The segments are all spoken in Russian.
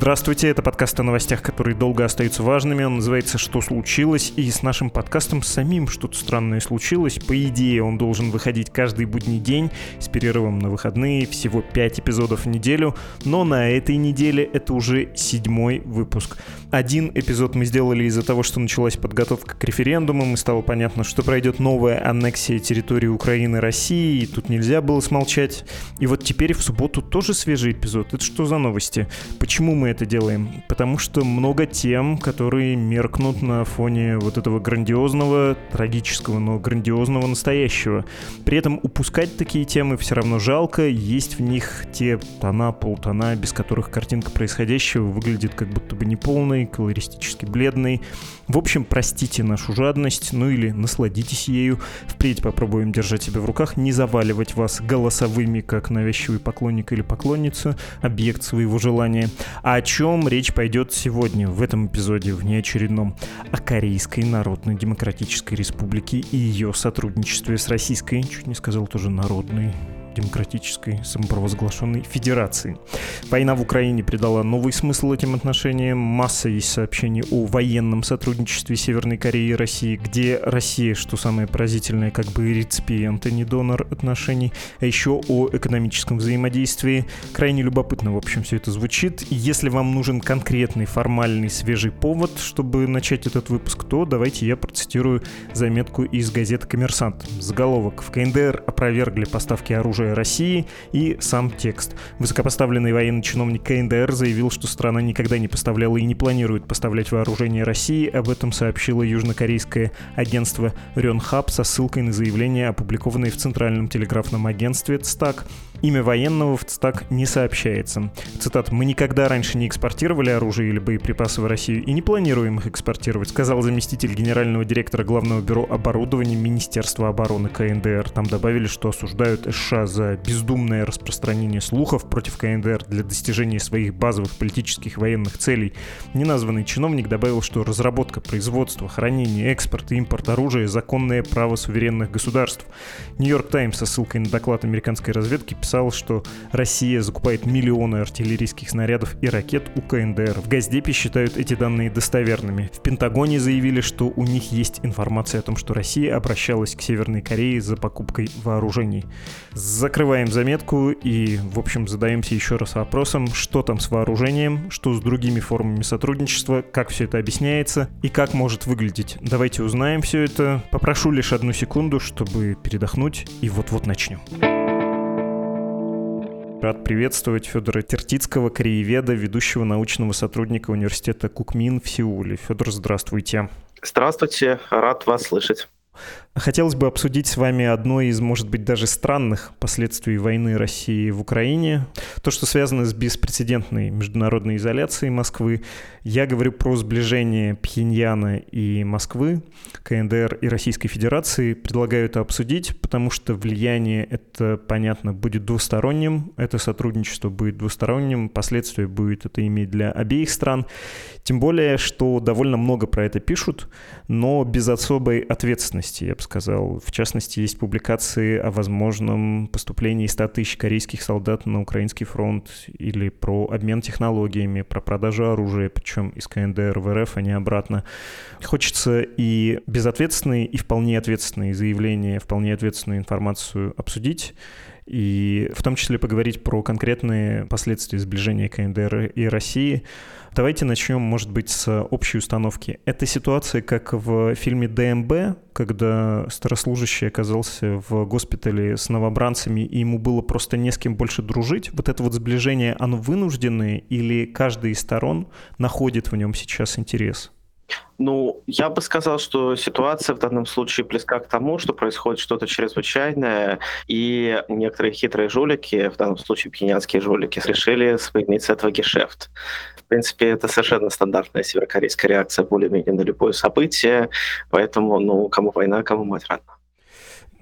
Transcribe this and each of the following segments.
Здравствуйте, это подкаст о новостях, которые долго остаются важными. Он называется «Что случилось?» И с нашим подкастом самим что-то странное случилось. По идее, он должен выходить каждый будний день с перерывом на выходные, всего 5 эпизодов в неделю. Но на этой неделе это уже седьмой выпуск. Один эпизод мы сделали из-за того, что началась подготовка к референдумам, и стало понятно, что пройдет новая аннексия территории Украины России, и тут нельзя было смолчать. И вот теперь в субботу тоже свежий эпизод. Это что за новости? Почему мы это делаем? Потому что много тем, которые меркнут на фоне вот этого грандиозного, трагического, но грандиозного настоящего. При этом упускать такие темы все равно жалко, есть в них те тона, полтона, без которых картинка происходящего выглядит как будто бы неполной, колористически бледной. В общем, простите нашу жадность, ну или насладитесь ею. Впредь попробуем держать себя в руках, не заваливать вас голосовыми, как навязчивый поклонник или поклонница, объект своего желания. А о чем речь пойдет сегодня в этом эпизоде, в неочередном? О Корейской Народно-Демократической Республике и ее сотрудничестве с Российской, чуть не сказал тоже народной демократической самопровозглашенной федерации. Война в Украине придала новый смысл этим отношениям. Масса есть сообщений о военном сотрудничестве Северной Кореи и России, где Россия, что самое поразительное, как бы реципиент, а не донор отношений, а еще о экономическом взаимодействии. Крайне любопытно, в общем, все это звучит. Если вам нужен конкретный, формальный, свежий повод, чтобы начать этот выпуск, то давайте я процитирую заметку из газеты «Коммерсант». Заголовок. В КНДР опровергли поставки оружия России и сам текст. Высокопоставленный военный чиновник КНДР заявил, что страна никогда не поставляла и не планирует поставлять вооружение России. Об этом сообщило южнокорейское агентство Рёнхаб со ссылкой на заявление, опубликованное в Центральном телеграфном агентстве ЦТАК. Имя военного в ЦТАК не сообщается. Цитат «Мы никогда раньше не экспортировали оружие или боеприпасы в Россию и не планируем их экспортировать», сказал заместитель генерального директора Главного бюро оборудования Министерства обороны КНДР. Там добавили, что осуждают США за бездумное распространение слухов против КНДР для достижения своих базовых политических военных целей. Неназванный чиновник добавил, что разработка, производство, хранение, экспорт и импорт оружия – законное право суверенных государств. Нью-Йорк Таймс со ссылкой на доклад американской разведки писал, писал, что Россия закупает миллионы артиллерийских снарядов и ракет у КНДР. В Газдепе считают эти данные достоверными. В Пентагоне заявили, что у них есть информация о том, что Россия обращалась к Северной Корее за покупкой вооружений. Закрываем заметку и, в общем, задаемся еще раз вопросом, что там с вооружением, что с другими формами сотрудничества, как все это объясняется и как может выглядеть. Давайте узнаем все это. Попрошу лишь одну секунду, чтобы передохнуть, и вот-вот начнем. Рад приветствовать Федора Тертицкого, корееведа, ведущего научного сотрудника университета Кукмин в Сеуле. Федор, здравствуйте. Здравствуйте, рад вас слышать. Хотелось бы обсудить с вами одно из, может быть, даже странных последствий войны России в Украине. То, что связано с беспрецедентной международной изоляцией Москвы. Я говорю про сближение Пхеньяна и Москвы, КНДР и Российской Федерации. Предлагаю это обсудить, потому что влияние это, понятно, будет двусторонним. Это сотрудничество будет двусторонним. Последствия будет это иметь для обеих стран. Тем более, что довольно много про это пишут, но без особой ответственности, я бы сказал. В частности, есть публикации о возможном поступлении 100 тысяч корейских солдат на украинский фронт или про обмен технологиями, про продажу оружия, причем из КНДР в РФ, а не обратно. Хочется и безответственные, и вполне ответственные заявления, вполне ответственную информацию обсудить и в том числе поговорить про конкретные последствия сближения КНДР и России. Давайте начнем, может быть, с общей установки. Это ситуация, как в фильме ДМБ, когда старослужащий оказался в госпитале с новобранцами, и ему было просто не с кем больше дружить. Вот это вот сближение, оно вынужденное или каждый из сторон находит в нем сейчас интерес? Ну, я бы сказал, что ситуация в данном случае близка к тому, что происходит что-то чрезвычайное, и некоторые хитрые жулики, в данном случае пьянянские жулики, решили сыграть с этого гешефт. В принципе, это совершенно стандартная северокорейская реакция более-менее на любое событие, поэтому, ну, кому война, кому мать родна.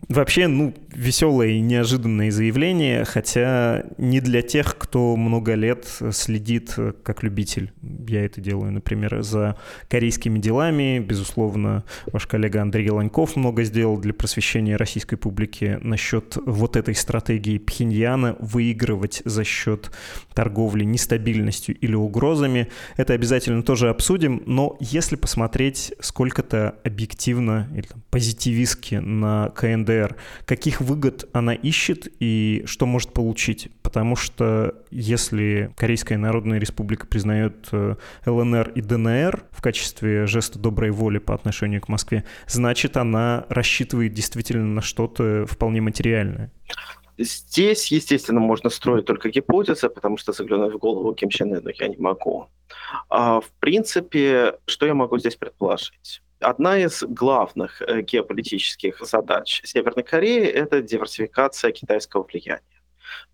Вообще, ну, веселое и неожиданное заявление, хотя не для тех, кто много лет следит как любитель. Я это делаю, например, за корейскими делами. Безусловно, ваш коллега Андрей Ланьков много сделал для просвещения российской публики насчет вот этой стратегии Пхеньяна выигрывать за счет торговли нестабильностью или угрозами. Это обязательно тоже обсудим, но если посмотреть сколько-то объективно или там, позитивистски на КНД КНДР, каких выгод она ищет и что может получить. Потому что если Корейская Народная Республика признает э, ЛНР и ДНР в качестве жеста доброй воли по отношению к Москве, значит, она рассчитывает действительно на что-то вполне материальное. Здесь, естественно, можно строить только гипотезы, потому что заглянуть в голову Ким Чен Ыну я не могу. А, в принципе, что я могу здесь предположить? Одна из главных э, геополитических задач Северной Кореи – это диверсификация китайского влияния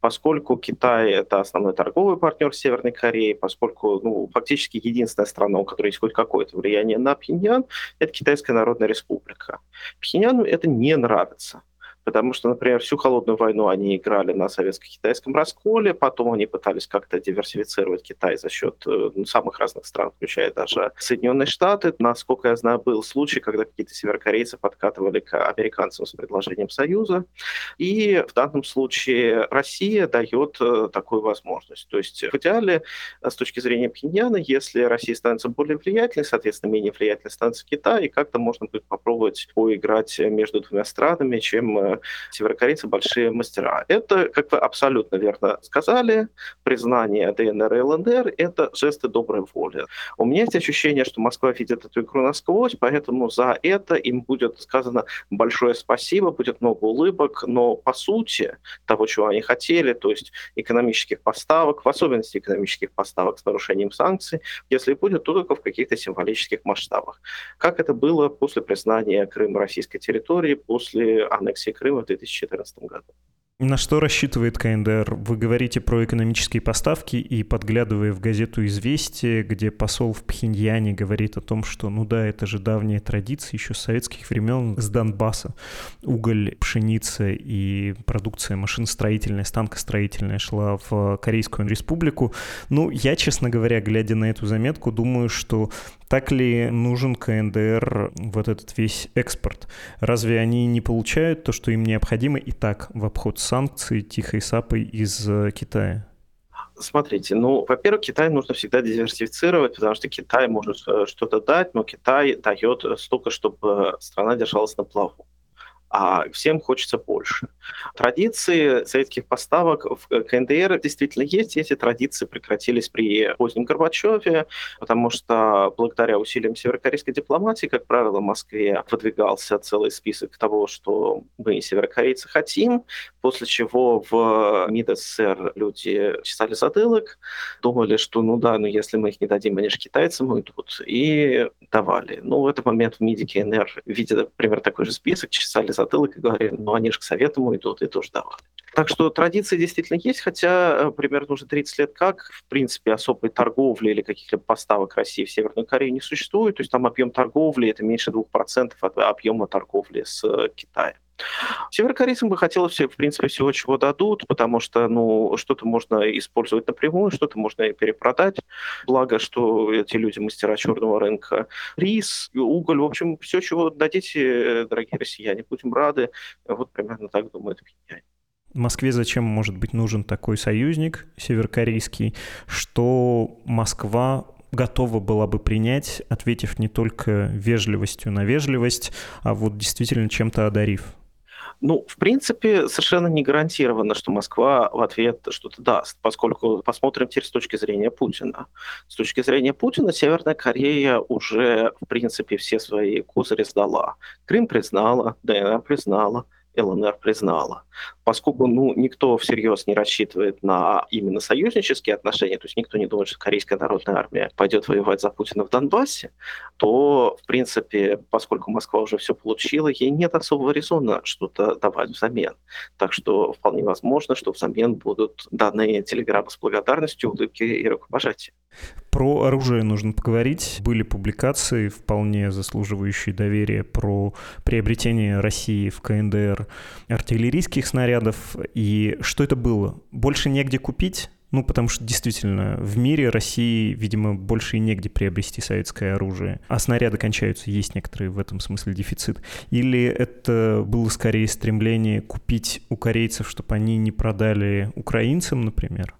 поскольку Китай – это основной торговый партнер Северной Кореи, поскольку ну, фактически единственная страна, у которой есть хоть какое-то влияние на Пхеньян, это Китайская Народная Республика. Пхеньяну это не нравится потому что, например, всю холодную войну они играли на советско-китайском расколе, потом они пытались как-то диверсифицировать Китай за счет э, ну, самых разных стран, включая даже Соединенные Штаты. Насколько я знаю, был случай, когда какие-то северокорейцы подкатывали к американцам с предложением союза, и в данном случае Россия дает э, такую возможность. То есть в идеале, э, с точки зрения Пхеньяна, если Россия становится более влиятельной, соответственно, менее влиятельной становится Китай, и как-то можно будет попробовать поиграть между двумя странами, чем северокорейцы большие мастера. Это, как вы абсолютно верно сказали, признание ДНР и ЛНР – это жесты доброй воли. У меня есть ощущение, что Москва видит эту игру насквозь, поэтому за это им будет сказано большое спасибо, будет много улыбок, но по сути того, чего они хотели, то есть экономических поставок, в особенности экономических поставок с нарушением санкций, если будет, то только в каких-то символических масштабах. Как это было после признания Крыма российской территории, после аннексии Крыма в 2014 году. На что рассчитывает КНДР? Вы говорите про экономические поставки и подглядывая в газету «Известия», где посол в Пхеньяне говорит о том, что, ну да, это же давняя традиция еще с советских времен с Донбасса. Уголь, пшеница и продукция машиностроительная, станкостроительная шла в Корейскую республику. Ну, я, честно говоря, глядя на эту заметку, думаю, что так ли нужен КНДР вот этот весь экспорт? Разве они не получают то, что им необходимо и так в обход санкций тихой сапой из э, Китая? Смотрите, ну, во-первых, Китай нужно всегда диверсифицировать, потому что Китай может э, что-то дать, но Китай дает столько, чтобы страна держалась на плаву а всем хочется больше. Традиции советских поставок в КНДР действительно есть. Эти традиции прекратились при позднем Горбачеве, потому что благодаря усилиям северокорейской дипломатии, как правило, в Москве выдвигался целый список того, что мы, северокорейцы, хотим, после чего в МИД СССР люди чесали затылок, думали, что ну да, но если мы их не дадим, они же китайцам уйдут, и давали. Ну, в этот момент в МИДе КНР, видя, например, такой же список, чесали затылок, затылок и говорили, ну они же к советам уйдут, и тоже давали. Так что традиции действительно есть, хотя э, примерно уже 30 лет как, в принципе, особой торговли или каких-либо поставок России в Северную Корею не существует. То есть там объем торговли это меньше 2% от объема торговли с э, Китаем. Северокорейцам бы хотелось, в принципе, всего, чего дадут, потому что, ну, что-то можно использовать напрямую, что-то можно перепродать. Благо, что эти люди мастера черного рынка. Рис, уголь, в общем, все, чего дадите, дорогие россияне, будем рады. Вот примерно так думают меня. Москве зачем может быть нужен такой союзник северокорейский, что Москва готова была бы принять, ответив не только вежливостью на вежливость, а вот действительно чем-то одарив? Ну, в принципе, совершенно не гарантировано, что Москва в ответ что-то даст, поскольку посмотрим теперь с точки зрения Путина. С точки зрения Путина Северная Корея уже, в принципе, все свои козыри сдала. Крым признала, ДНР признала, ЛНР признала. Поскольку ну, никто всерьез не рассчитывает на именно союзнические отношения, то есть никто не думает, что Корейская народная армия пойдет воевать за Путина в Донбассе, то, в принципе, поскольку Москва уже все получила, ей нет особого резона что-то давать взамен. Так что вполне возможно, что взамен будут данные телеграммы с благодарностью, улыбки и рукопожатия. Про оружие нужно поговорить. Были публикации, вполне заслуживающие доверия, про приобретение России в КНДР артиллерийских снарядов. И что это было? Больше негде купить? Ну, потому что действительно в мире России, видимо, больше и негде приобрести советское оружие. А снаряды кончаются, есть некоторые в этом смысле дефицит. Или это было скорее стремление купить у корейцев, чтобы они не продали украинцам, например?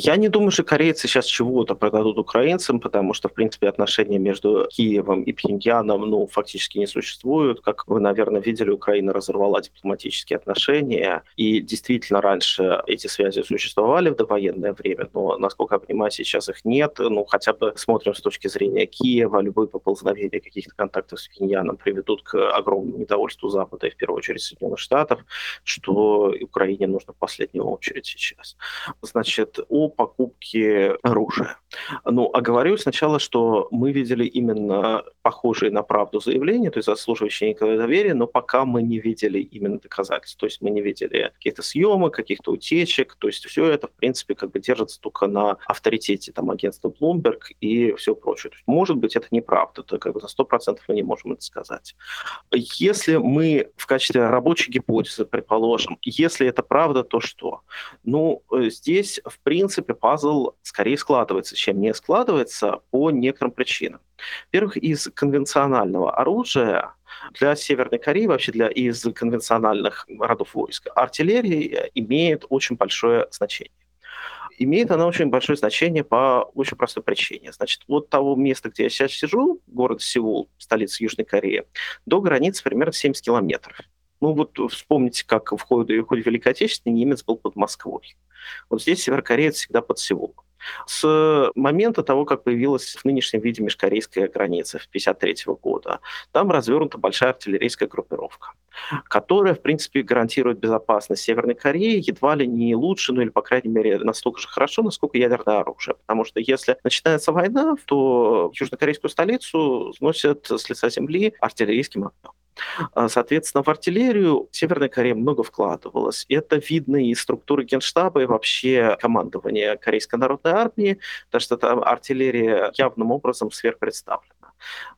Я не думаю, что корейцы сейчас чего-то продадут украинцам, потому что, в принципе, отношения между Киевом и Пхеньяном ну, фактически не существуют. Как вы, наверное, видели, Украина разорвала дипломатические отношения. И действительно, раньше эти связи существовали в довоенное время, но, насколько я понимаю, сейчас их нет. Ну, хотя бы смотрим с точки зрения Киева, любое поползновение каких-то контактов с Пхеньяном приведут к огромному недовольству Запада и, в первую очередь, Соединенных Штатов, что Украине нужно в последнюю очередь сейчас. Значит, о покупки оружия. Ну, оговорю сначала, что мы видели именно похожие на правду заявления, то есть заслуживающие некого доверия, но пока мы не видели именно доказательств. То есть мы не видели каких-то съемок, каких-то утечек. То есть все это, в принципе, как бы держится только на авторитете там, агентства Bloomberg и все прочее. То есть, может быть, это неправда, то как бы на 100% мы не можем это сказать. Если мы в качестве рабочей гипотезы предположим, если это правда, то что? Ну, э, здесь, в принципе, принципе, пазл скорее складывается, чем не складывается по некоторым причинам. Во-первых, из конвенционального оружия для Северной Кореи, вообще для из конвенциональных родов войск, артиллерия имеет очень большое значение имеет она очень большое значение по очень простой причине. Значит, вот того места, где я сейчас сижу, город Сеул, столица Южной Кореи, до границы примерно 70 километров. Ну вот вспомните, как в ходе, в ходе Великой Отечественной немец был под Москвой. Вот здесь северокореец всегда под Сеулом. С момента того, как появилась в нынешнем виде межкорейская граница в 1953 года, там развернута большая артиллерийская группировка, которая, в принципе, гарантирует безопасность Северной Кореи едва ли не лучше, ну или, по крайней мере, настолько же хорошо, насколько ядерное оружие. Потому что если начинается война, то южнокорейскую столицу сносят с лица земли артиллерийским огнем. А, соответственно, в артиллерию Северная Корея много вкладывалась. Это видно из структуры генштаба и вообще командования Корейской народной армии, потому что там артиллерия явным образом сверхпредставлена.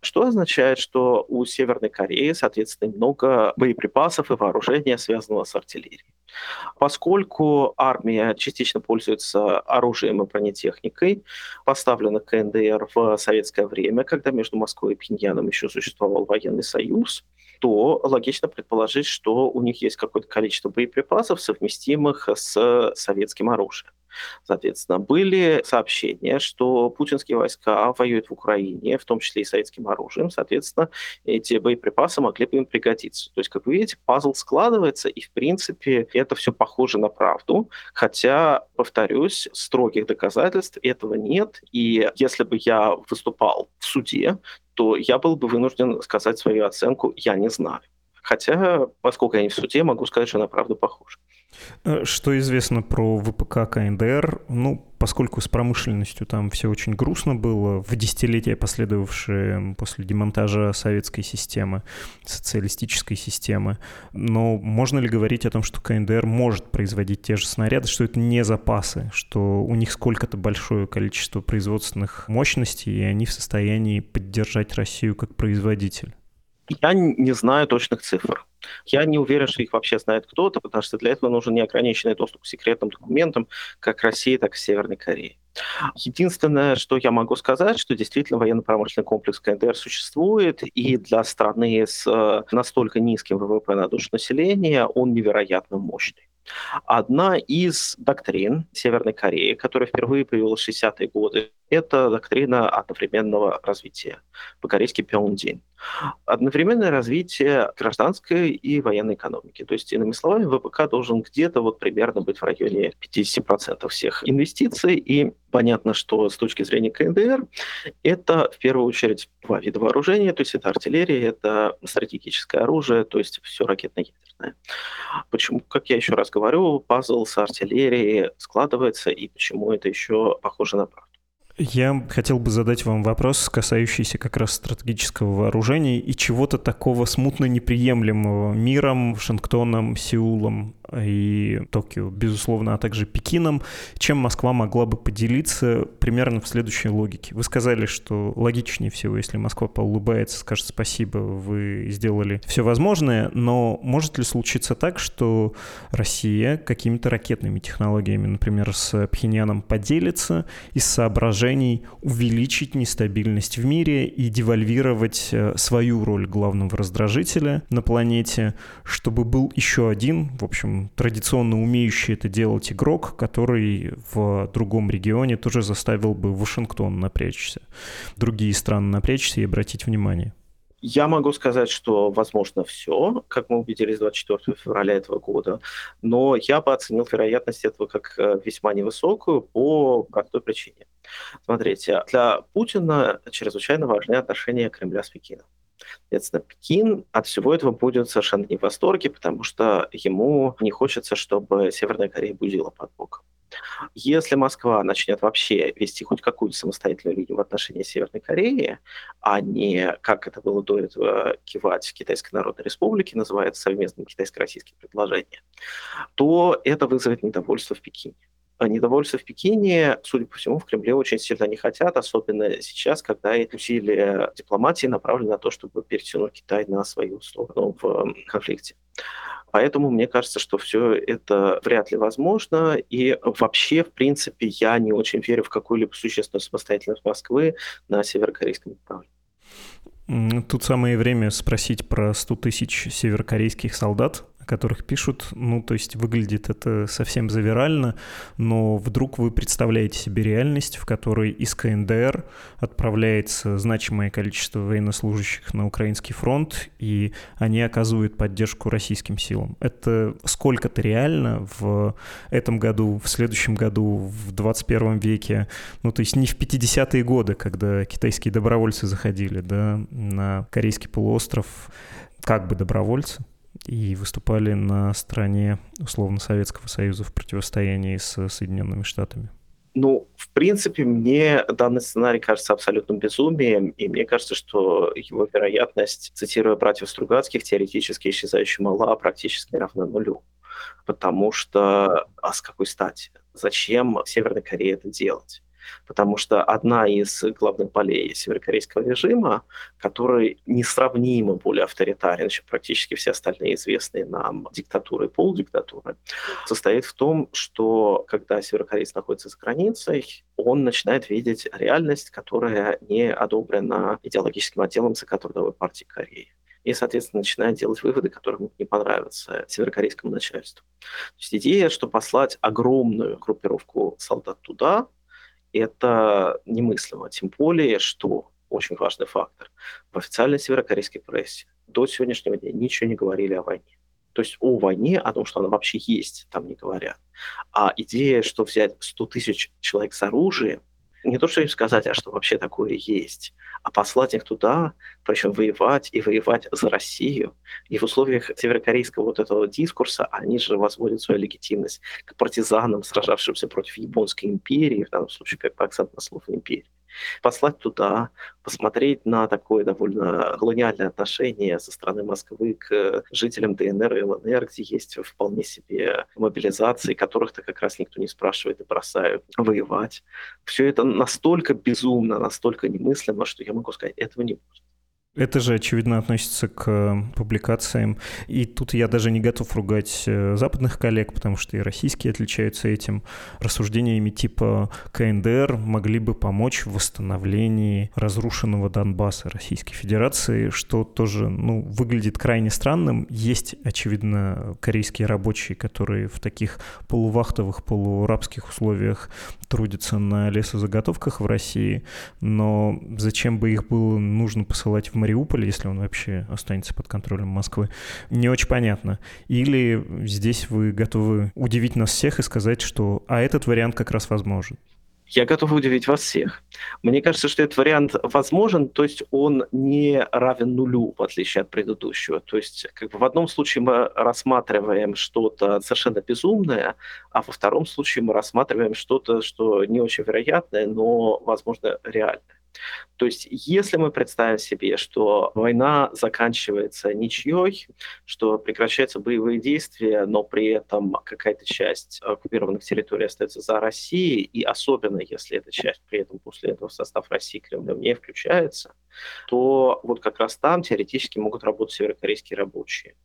Что означает, что у Северной Кореи, соответственно, много боеприпасов и вооружения, связанного с артиллерией. Поскольку армия частично пользуется оружием и бронетехникой, поставленных КНДР в советское время, когда между Москвой и Пхеньяном еще существовал военный союз, то логично предположить, что у них есть какое-то количество боеприпасов, совместимых с советским оружием. Соответственно, были сообщения, что путинские войска воюют в Украине, в том числе и советским оружием. Соответственно, эти боеприпасы могли бы им пригодиться. То есть, как вы видите, пазл складывается, и, в принципе, это все похоже на правду. Хотя, повторюсь, строгих доказательств этого нет. И если бы я выступал в суде, то я был бы вынужден сказать свою оценку «я не знаю». Хотя, поскольку я не в суде, могу сказать, что она правда похожа. Э, что известно про ВПК КНДР? Ну, поскольку с промышленностью там все очень грустно было, в десятилетия, последовавшие после демонтажа советской системы, социалистической системы, но можно ли говорить о том, что КНДР может производить те же снаряды, что это не запасы, что у них сколько-то большое количество производственных мощностей, и они в состоянии поддержать Россию как производитель? Я не знаю точных цифр. Я не уверен, что их вообще знает кто-то, потому что для этого нужен неограниченный доступ к секретным документам как России, так и Северной Кореи. Единственное, что я могу сказать, что действительно военно-промышленный комплекс КНДР существует, и для страны с э, настолько низким ВВП на душу населения он невероятно мощный. Одна из доктрин Северной Кореи, которая впервые появилась в 60-е годы это доктрина одновременного развития, по-корейски Пёндин. Одновременное развитие гражданской и военной экономики. То есть, иными словами, ВПК должен где-то вот примерно быть в районе 50% всех инвестиций. И понятно, что с точки зрения КНДР это в первую очередь два вида вооружения. То есть это артиллерия, это стратегическое оружие, то есть все ракетно-ядерное. Почему, как я еще раз говорю, пазл с артиллерией складывается, и почему это еще похоже на правду. Я хотел бы задать вам вопрос, касающийся как раз стратегического вооружения и чего-то такого смутно неприемлемого миром, Вашингтоном, Сеулом и Токио, безусловно, а также Пекином, чем Москва могла бы поделиться примерно в следующей логике. Вы сказали, что логичнее всего, если Москва поулыбается, скажет спасибо, вы сделали все возможное, но может ли случиться так, что Россия какими-то ракетными технологиями, например, с Пхеньяном поделится из соображений увеличить нестабильность в мире и девальвировать э, свою роль главного раздражителя на планете, чтобы был еще один, в общем, традиционно умеющий это делать игрок, который в другом регионе тоже заставил бы Вашингтон напрячься, другие страны напрячься и обратить внимание? Я могу сказать, что возможно все, как мы убедились 24 февраля этого года, но я бы оценил вероятность этого как э, весьма невысокую по простой причине. Смотрите, для Путина чрезвычайно важны отношения Кремля с Пекином. Соответственно, Пекин от всего этого будет совершенно не в восторге, потому что ему не хочется, чтобы Северная Корея будила под боком. Если Москва начнет вообще вести хоть какую-то самостоятельную линию в отношении Северной Кореи, а не, как это было до этого, кивать Китайской Народной Республике, называется совместным китайско-российским предложением, то это вызовет недовольство в Пекине. А недовольство в Пекине, судя по всему, в Кремле очень сильно не хотят, особенно сейчас, когда усилия дипломатии направлены на то, чтобы перетянуть Китай на свою сторону в конфликте. Поэтому мне кажется, что все это вряд ли возможно. И вообще, в принципе, я не очень верю в какую-либо существенную самостоятельность Москвы на северокорейском направлении. Тут самое время спросить про 100 тысяч северокорейских солдат, которых пишут, ну, то есть выглядит это совсем завирально, но вдруг вы представляете себе реальность, в которой из КНДР отправляется значимое количество военнослужащих на украинский фронт, и они оказывают поддержку российским силам. Это сколько-то реально в этом году, в следующем году, в 21 веке, ну, то есть не в 50-е годы, когда китайские добровольцы заходили, да, на Корейский полуостров, как бы добровольцы, и выступали на стороне условно Советского Союза в противостоянии с Соединенными Штатами? Ну, в принципе, мне данный сценарий кажется абсолютным безумием, и мне кажется, что его вероятность, цитируя братьев Стругацких, теоретически исчезающая мала, практически равна нулю. Потому что, а с какой стати? Зачем Северной Корее это делать? Потому что одна из главных болей северокорейского режима, который несравнимо более авторитарен, чем практически все остальные известные нам диктатуры и полудиктатуры, состоит в том, что когда северокореец находится за границей, он начинает видеть реальность, которая не одобрена идеологическим отделом Закатрудовой партии Кореи и, соответственно, начинает делать выводы, которые не понравятся северокорейскому начальству. То есть идея, что послать огромную группировку солдат туда, это немыслимо. Тем более, что очень важный фактор. В официальной северокорейской прессе до сегодняшнего дня ничего не говорили о войне. То есть о войне, о том, что она вообще есть, там не говорят. А идея, что взять 100 тысяч человек с оружием, не то, что им сказать, а что вообще такое есть, а послать их туда, причем воевать и воевать за Россию. И в условиях северокорейского вот этого дискурса они же возводят свою легитимность к партизанам, сражавшимся против японской империи, в данном случае как акцент на слово империи послать туда, посмотреть на такое довольно колониальное отношение со стороны Москвы к жителям ДНР и ЛНР, где есть вполне себе мобилизации, которых-то как раз никто не спрашивает и бросают воевать. Все это настолько безумно, настолько немыслимо, что я могу сказать, этого не будет. Это же, очевидно, относится к э, публикациям. И тут я даже не готов ругать э, западных коллег, потому что и российские отличаются этим рассуждениями типа КНДР могли бы помочь в восстановлении разрушенного Донбасса Российской Федерации, что тоже ну, выглядит крайне странным. Есть, очевидно, корейские рабочие, которые в таких полувахтовых, полурабских условиях трудятся на лесозаготовках в России, но зачем бы их было нужно посылать в Мариуполь, если он вообще останется под контролем Москвы, не очень понятно. Или здесь вы готовы удивить нас всех и сказать, что а этот вариант как раз возможен. Я готов удивить вас всех. Мне кажется, что этот вариант возможен, то есть он не равен нулю, в отличие от предыдущего. То есть как бы в одном случае мы рассматриваем что-то совершенно безумное, а во втором случае мы рассматриваем что-то, что не очень вероятное, но, возможно, реальное. То есть, если мы представим себе, что война заканчивается ничьей, что прекращаются боевые действия, но при этом какая-то часть оккупированных территорий остается за Россией, и особенно если эта часть при этом после этого в состав России Кремлем не включается, то вот как раз там теоретически могут работать северокорейские рабочие.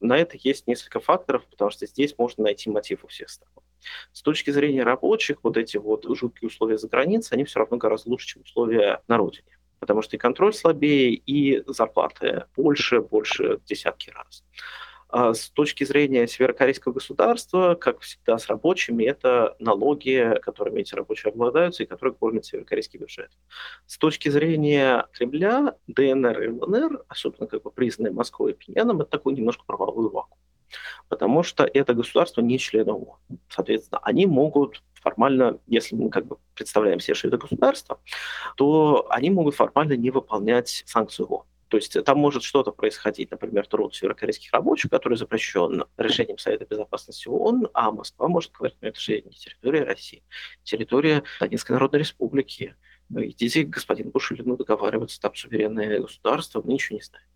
На это есть несколько факторов, потому что здесь можно найти мотив у всех сторон. С точки зрения рабочих, вот эти вот жуткие условия за границей, они все равно гораздо лучше, чем условия на родине. Потому что и контроль слабее, и зарплаты больше, больше десятки раз. А с точки зрения северокорейского государства, как всегда с рабочими, это налоги, которыми эти рабочие обладаются и которые кормят северокорейский бюджет. С точки зрения Кремля, ДНР и ЛНР, особенно как бы признанные Москвой и Пиньяном, это такой немножко правовой вакуум потому что это государство не член ООН. Соответственно, они могут формально, если мы как бы представляем себе, что это государство, то они могут формально не выполнять санкции ООН. То есть там может что-то происходить, например, труд северокорейских рабочих, который запрещен решением Совета Безопасности ООН, а Москва может говорить, ну это же не территория России, территория Донецкой Народной Республики. Идите, господин Бушилину, договариваться, там суверенное государство, мы ничего не знаем.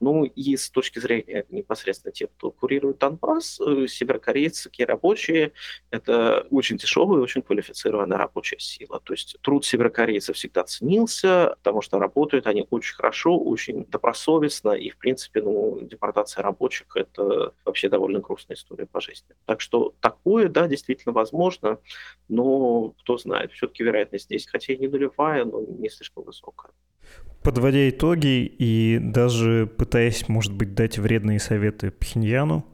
Ну и с точки зрения непосредственно тех, кто курирует Донбасс, э, северокорейские рабочие – это очень дешевая очень квалифицированная рабочая сила. То есть труд северокорейцев всегда ценился, потому что работают они очень хорошо, очень добросовестно, и, в принципе, ну, депортация рабочих – это вообще довольно грустная история по жизни. Так что такое, да, действительно возможно, но кто знает, все-таки вероятность здесь, хотя и не нулевая, но не слишком высокая. Подводя итоги и даже пытаясь, может быть, дать вредные советы Пхеньяну,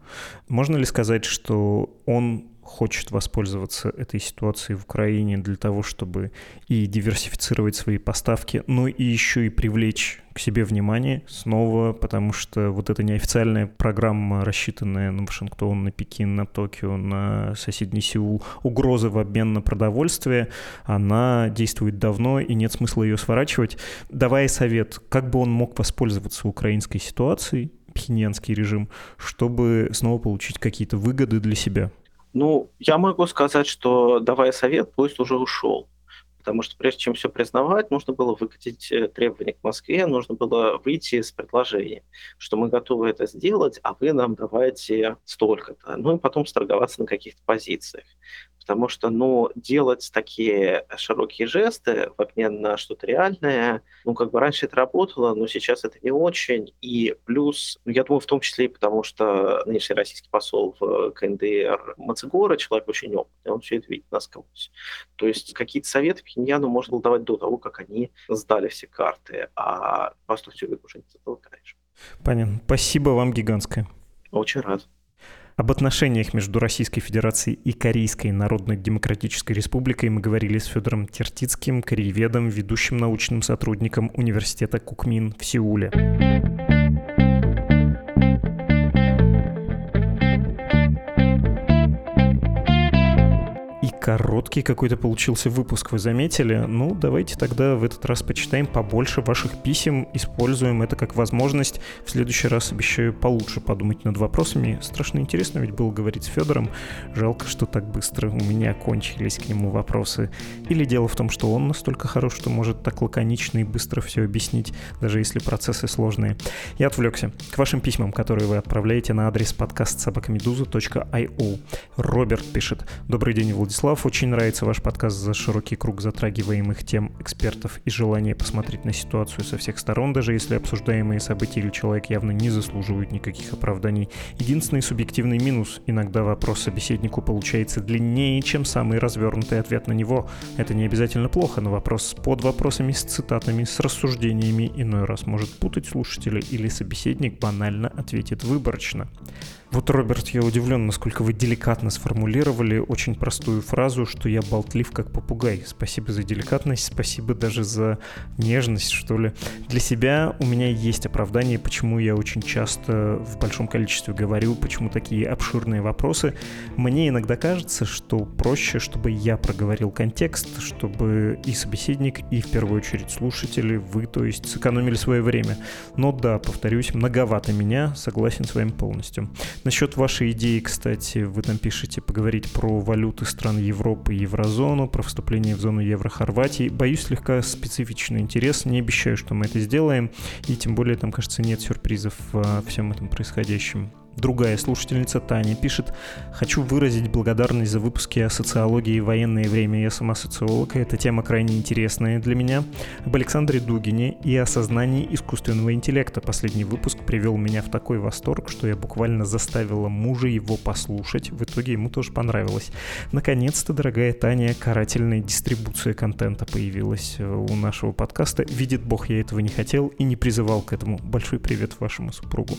можно ли сказать, что он хочет воспользоваться этой ситуацией в Украине для того, чтобы и диверсифицировать свои поставки, но и еще и привлечь к себе внимание снова, потому что вот эта неофициальная программа, рассчитанная на Вашингтон, на Пекин, на Токио, на соседний Сеул, угрозы в обмен на продовольствие, она действует давно, и нет смысла ее сворачивать. Давая совет, как бы он мог воспользоваться украинской ситуацией, пхеньянский режим, чтобы снова получить какие-то выгоды для себя? Ну, я могу сказать, что давая совет, поезд уже ушел. Потому что прежде чем все признавать, нужно было выкатить э, требования к Москве, нужно было выйти с предложением, что мы готовы это сделать, а вы нам давайте столько-то. Ну и потом сторговаться на каких-то позициях потому что, ну, делать такие широкие жесты в обмен на что-то реальное, ну, как бы раньше это работало, но сейчас это не очень, и плюс, ну, я думаю, в том числе и потому, что нынешний российский посол в КНДР Мацегора, человек очень опытный, он все это видит насквозь. То есть какие-то советы Пхеньяну можно было давать до того, как они сдали все карты, а просто все уже не затолкаешь. Понятно. Спасибо вам гигантское. Очень рад. Об отношениях между Российской Федерацией и Корейской Народно-Демократической Республикой мы говорили с Федором Тертицким, корееведом, ведущим научным сотрудником Университета Кукмин в Сеуле. Короткий какой-то получился выпуск, вы заметили? Ну, давайте тогда в этот раз почитаем побольше ваших писем, используем это как возможность. В следующий раз обещаю получше подумать над вопросами. Страшно интересно ведь было говорить с Федором. Жалко, что так быстро у меня кончились к нему вопросы. Или дело в том, что он настолько хорош, что может так лаконично и быстро все объяснить, даже если процессы сложные. Я отвлекся. К вашим письмам, которые вы отправляете на адрес подкаст собакамедуза.io. Роберт пишет. Добрый день, Владислав. Очень нравится ваш подкаст за широкий круг затрагиваемых тем экспертов и желание посмотреть на ситуацию со всех сторон, даже если обсуждаемые события или человек явно не заслуживают никаких оправданий. Единственный субъективный минус – иногда вопрос собеседнику получается длиннее, чем самый развернутый ответ на него. Это не обязательно плохо, но вопрос с подвопросами, с цитатами, с рассуждениями иной раз может путать слушателя или собеседник банально ответит выборочно. Вот, Роберт, я удивлен, насколько вы деликатно сформулировали очень простую фразу, что я болтлив как попугай. Спасибо за деликатность, спасибо даже за нежность, что ли. Для себя у меня есть оправдание, почему я очень часто в большом количестве говорю, почему такие обширные вопросы. Мне иногда кажется, что проще, чтобы я проговорил контекст, чтобы и собеседник, и в первую очередь слушатели, вы, то есть, сэкономили свое время. Но да, повторюсь, многовато меня, согласен с вами полностью. Насчет вашей идеи, кстати, вы там пишете поговорить про валюты стран Европы и еврозону, про вступление в зону евро Хорватии. Боюсь, слегка специфичный интерес. Не обещаю, что мы это сделаем. И тем более там, кажется, нет сюрпризов во всем этом происходящем. Другая слушательница Таня пишет «Хочу выразить благодарность за выпуски о социологии в военное время. Я сама социолог, и эта тема крайне интересная для меня. Об Александре Дугине и осознании искусственного интеллекта. Последний выпуск привел меня в такой восторг, что я буквально заставила мужа его послушать. В итоге ему тоже понравилось. Наконец-то, дорогая Таня, карательная дистрибуция контента появилась э, у нашего подкаста. Видит бог, я этого не хотел и не призывал к этому. Большой привет вашему супругу.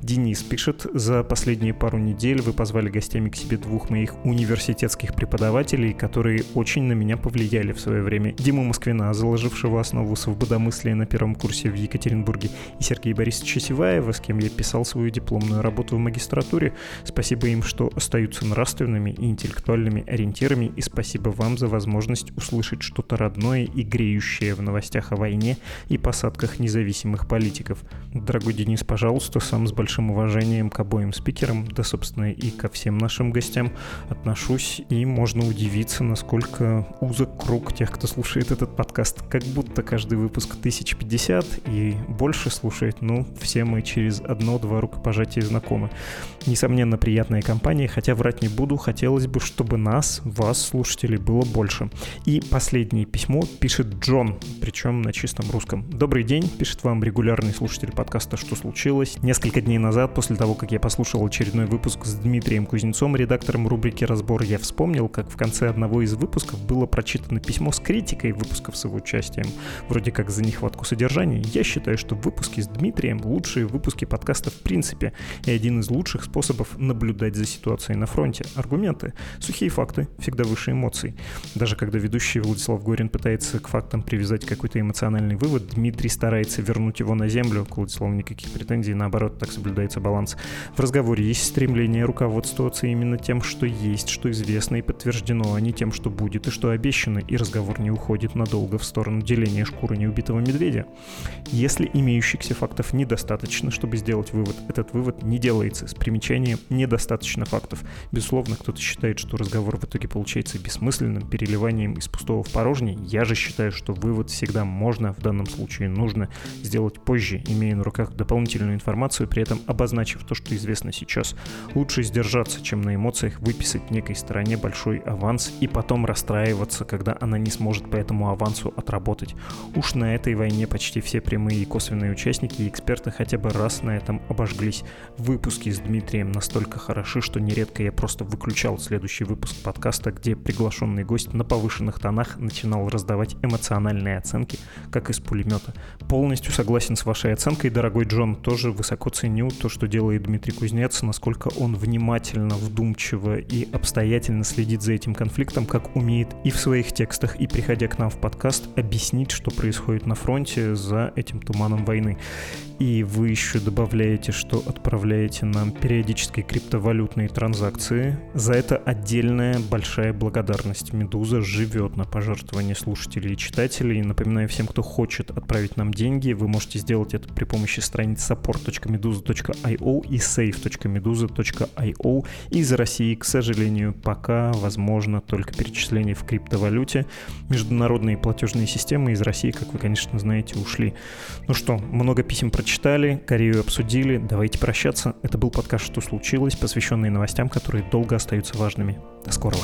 Денис пишет за последние пару недель вы позвали гостями к себе двух моих университетских преподавателей, которые очень на меня повлияли в свое время. Диму Москвина, заложившего основу свободомыслия на первом курсе в Екатеринбурге, и Сергея Борисовича Севаева, с кем я писал свою дипломную работу в магистратуре. Спасибо им, что остаются нравственными и интеллектуальными ориентирами, и спасибо вам за возможность услышать что-то родное и греющее в новостях о войне и посадках независимых политиков. Дорогой Денис, пожалуйста, сам с большим уважением к обоим спикерам, да, собственно, и ко всем нашим гостям отношусь, и можно удивиться, насколько узок круг тех, кто слушает этот подкаст. Как будто каждый выпуск 1050 и больше слушает, ну, все мы через одно-два рукопожатия знакомы. Несомненно, приятная компания, хотя врать не буду, хотелось бы, чтобы нас, вас, слушателей, было больше. И последнее письмо пишет Джон, причем на чистом русском. Добрый день, пишет вам регулярный слушатель подкаста «Что случилось?». Несколько дней назад, после того, как я послушал очередной выпуск с Дмитрием Кузнецом, редактором рубрики «Разбор», я вспомнил, как в конце одного из выпусков было прочитано письмо с критикой выпусков с его участием, вроде как за нехватку содержания. Я считаю, что выпуски с Дмитрием — лучшие выпуски подкаста в принципе, и один из лучших способов наблюдать за ситуацией на фронте. Аргументы, сухие факты, всегда выше эмоций. Даже когда ведущий Владислав Горин пытается к фактам привязать какой-то эмоциональный вывод, Дмитрий старается вернуть его на землю. К Владиславу никаких претензий, наоборот, так соблюдается баланс. В разговоре есть стремление руководствоваться именно тем, что есть, что известно и подтверждено, а не тем, что будет и что обещано, и разговор не уходит надолго в сторону деления шкуры неубитого медведя. Если имеющихся фактов недостаточно, чтобы сделать вывод, этот вывод не делается с примечанием «недостаточно фактов». Безусловно, кто-то считает, что разговор в итоге получается бессмысленным, переливанием из пустого в порожнее. Я же считаю, что вывод всегда можно, в данном случае нужно сделать позже, имея на руках дополнительную информацию, при этом обозначив то, что что известно сейчас. Лучше сдержаться, чем на эмоциях выписать некой стороне большой аванс и потом расстраиваться, когда она не сможет по этому авансу отработать. Уж на этой войне почти все прямые и косвенные участники и эксперты хотя бы раз на этом обожглись. Выпуски с Дмитрием настолько хороши, что нередко я просто выключал следующий выпуск подкаста, где приглашенный гость на повышенных тонах начинал раздавать эмоциональные оценки, как из пулемета. Полностью согласен с вашей оценкой, дорогой Джон, тоже высоко ценю то, что делает Дмитрий Дмитрий Кузнец, насколько он внимательно, вдумчиво и обстоятельно следит за этим конфликтом, как умеет и в своих текстах, и приходя к нам в подкаст, объяснить, что происходит на фронте за этим туманом войны. И вы еще добавляете, что отправляете нам периодически криптовалютные транзакции. За это отдельная большая благодарность. Медуза живет на пожертвования слушателей и читателей. Напоминаю всем, кто хочет отправить нам деньги, вы можете сделать это при помощи страниц support.meduza.io и safe.meduza.io. Из России, к сожалению, пока возможно только перечисление в криптовалюте. Международные платежные системы из России, как вы, конечно, знаете, ушли. Ну что, много писем прочитали, Корею обсудили, давайте прощаться. Это был подкаст «Что случилось?», посвященный новостям, которые долго остаются важными. До скорого.